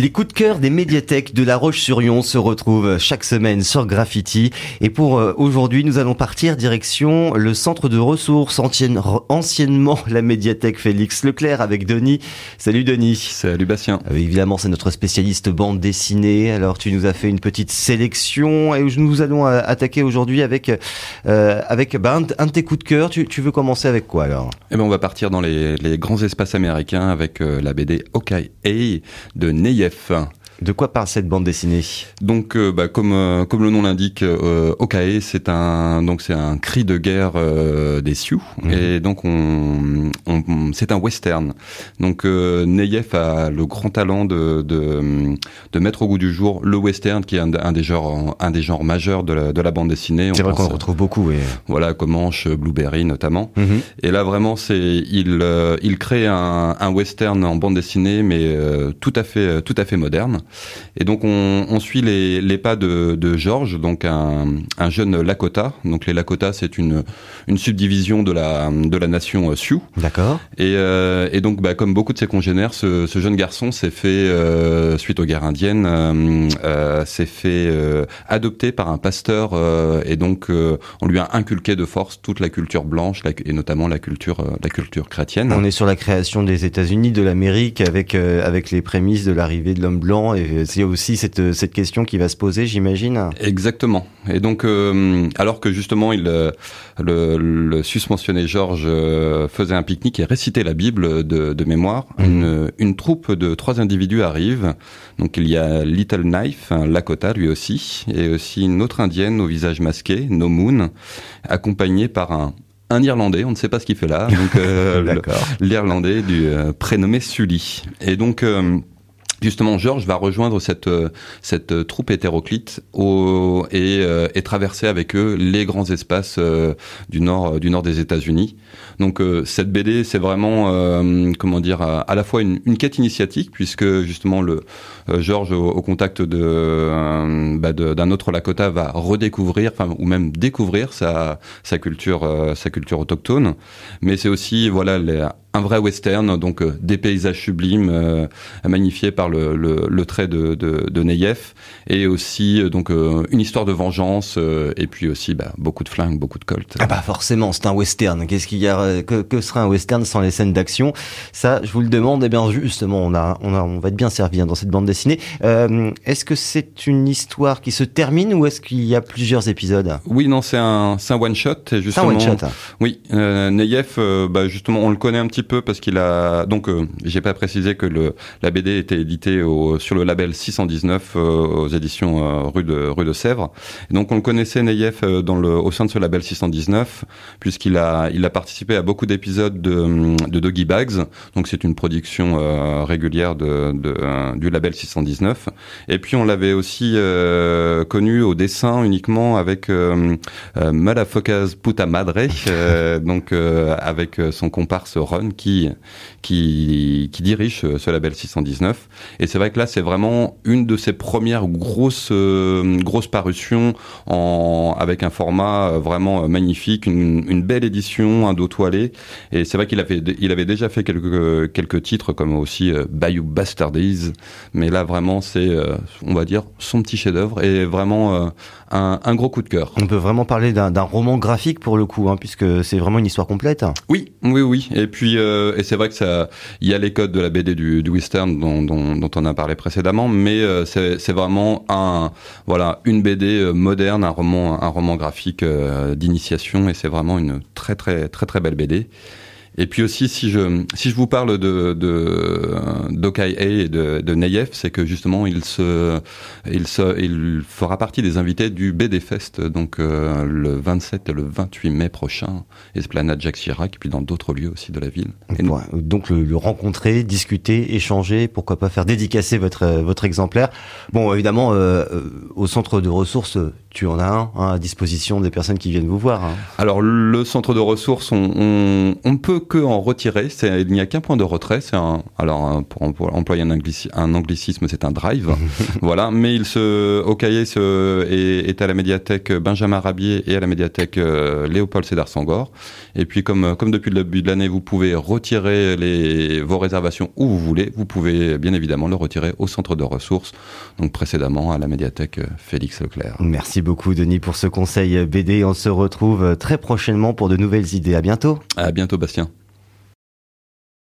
Les coups de cœur des médiathèques de La Roche-sur-Yon se retrouvent chaque semaine sur Graffiti. Et pour euh, aujourd'hui, nous allons partir direction le centre de ressources, anciennement la médiathèque Félix Leclerc avec Denis. Salut Denis. Salut Bastien. Euh, évidemment, c'est notre spécialiste bande dessinée. Alors, tu nous as fait une petite sélection et nous allons euh, attaquer aujourd'hui avec, avec bah, un, de tes coups de cœur. Tu, veux commencer avec quoi alors? Eh ben, on va partir dans les, grands espaces américains avec la BD Hawkeye de Neyer TF1 de quoi parle cette bande dessinée? Donc, euh, bah, comme euh, comme le nom l'indique, euh, Okae, c'est un donc c'est un cri de guerre euh, des Sioux, mhm. et donc on, on c'est un western. Donc Neyef a le grand talent de, de, de mettre au goût du jour le western, qui est un, un des genres un des genres majeurs de la, de la bande dessinée. C'est vrai qu'on retrouve beaucoup. Et... Voilà, Comanche, Blueberry notamment. Mhm. Et là vraiment, c'est il il crée un, un western en bande dessinée, mais tout à fait tout à fait moderne. Et donc on, on suit les, les, pas de, de George, donc un, un, jeune Lakota. Donc les Lakota, c'est une, une subdivision de la, de la nation Sioux. D'accord. Et, euh, et donc, bah, comme beaucoup de ses congénères, ce, ce jeune garçon s'est fait, euh, suite aux guerres indiennes, euh, euh s'est fait euh, adopter par un pasteur. Euh, et donc, on lui a inculqué de force toute la culture blanche et notamment la culture, la culture chrétienne. On est sur la création des États-Unis, de l'Amérique, avec, avec les prémices de l'arrivée de l'homme blanc et c'est aussi cette, cette question qui va se poser, j'imagine. Exactement. Et donc, euh, alors que justement, il, euh, le, le susmentionné Georges euh, faisait un pique-nique et récitait la Bible de, de mémoire, mhm. une, une, troupe de trois individus arrive. Donc, il y a Little Knife, un Lakota lui aussi, et aussi une autre indienne au visage masqué, No Moon, accompagnée par un un Irlandais, on ne sait pas ce qu'il fait là, donc euh, l'Irlandais du prénommé Sully. Et donc Justement, Georges va rejoindre cette euh, cette euh, troupe hétéroclite au, et, euh, et, traverser avec eux les grands espaces du nord du nord des États-Unis. Donc cette BD, c'est vraiment comment dire à, la fois une, une, quête initiatique puisque justement le Georges au, contact de bah d'un autre Lakota va redécouvrir, enfin ou même découvrir sa sa culture sa culture autochtone. Mais c'est aussi voilà les, un vrai western, donc euh, des paysages sublimes euh, magnifiés par le, le, le trait de, de, de, Neyef, et aussi euh, donc une histoire de vengeance, et puis aussi bah, beaucoup de flingues, beaucoup de colts. Ah bah forcément, c'est un western. Qu'est-ce qu'il y a que, que serait un western sans les scènes d'action? Ça, je vous le demande. Et eh bien justement, on a, on a, on va être bien servi hein, dans cette bande dessinée. Est-ce que c'est une histoire qui se termine ou est-ce qu'il y a plusieurs épisodes? Oui, non, c'est un, c'est un one shot. C'est un one shot. Oui, Neyef, bah, justement, on le connaît un petit peu parce qu'il a donc euh, j'ai pas précisé que le la BD était éditée au, sur le label 619 euh, aux éditions euh, rue de rue de Sèvres. Donc on le connaissait Neyef dans le au sein de ce label 619 puisqu'il a il a participé à beaucoup d'épisodes de, de Doggy Bags. Donc c'est une production régulière de, de du label 619. Et puis on l'avait aussi connu au dessin uniquement avec euh, Puta Madre, donc avec son comparse Ron qui, qui, qui dirige ce label 619. Et c'est vrai que là, c'est vraiment une de ses premières grosses, euh, grosses parutions en, avec un format euh, vraiment euh, magnifique, une, une belle édition, un dos toilé. Et c'est vrai qu'il avait, il avait déjà fait quelques, quelques titres comme aussi Bayou Bastardies. Mais là, vraiment, c'est, on va dire, son petit chef-d'œuvre et vraiment un, un, gros coup de cœur. On peut vraiment parler d'un roman graphique pour le coup, hein, puisque c'est vraiment une histoire complète. Oui, oui, oui. Et puis, euh, et c'est vrai que ça, il y a les codes de la BD du, du western dont, dont, dont, on a parlé précédemment, mais euh, c'est vraiment un, voilà, une BD euh, moderne, un roman, un roman graphique euh, d'initiation, et c'est vraiment une très, très, très, très belle BD. Et puis aussi, si je, si je vous parle de, de d'Okai et de, de Neyef, c'est que justement, il se, il se, il fera partie des invités du BD Fest, donc euh, le 27 et le 28 mai prochain, Esplanade Jacques Chirac, et puis dans d'autres lieux aussi de la ville. Et donc le, rencontrer, discuter, échanger, pourquoi pas faire dédicacer votre votre exemplaire. Bon, évidemment, euh, euh, au centre de ressources, tu en as un hein, à disposition des personnes qui viennent vous voir. Hein. Alors le centre de ressources, on, on, on peut que en retirer. Il n'y a qu'un point de retrait. C'est un, alors pour, employer un, un anglicisme, c'est un drive. voilà. Mais il se, au cahier se, est, est, à la médiathèque Benjamin Rabier et à la médiathèque Léopold Sédar Sangor. Et puis comme comme depuis le début de l'année, vous pouvez retirer les, vos réservations où vous voulez. Vous pouvez bien évidemment le retirer au centre de ressources, donc précédemment à la médiathèque Félix Leclerc. Merci beaucoup Denis pour ce conseil BD. On se retrouve très prochainement pour de nouvelles idées. À bientôt. À bientôt Bastien.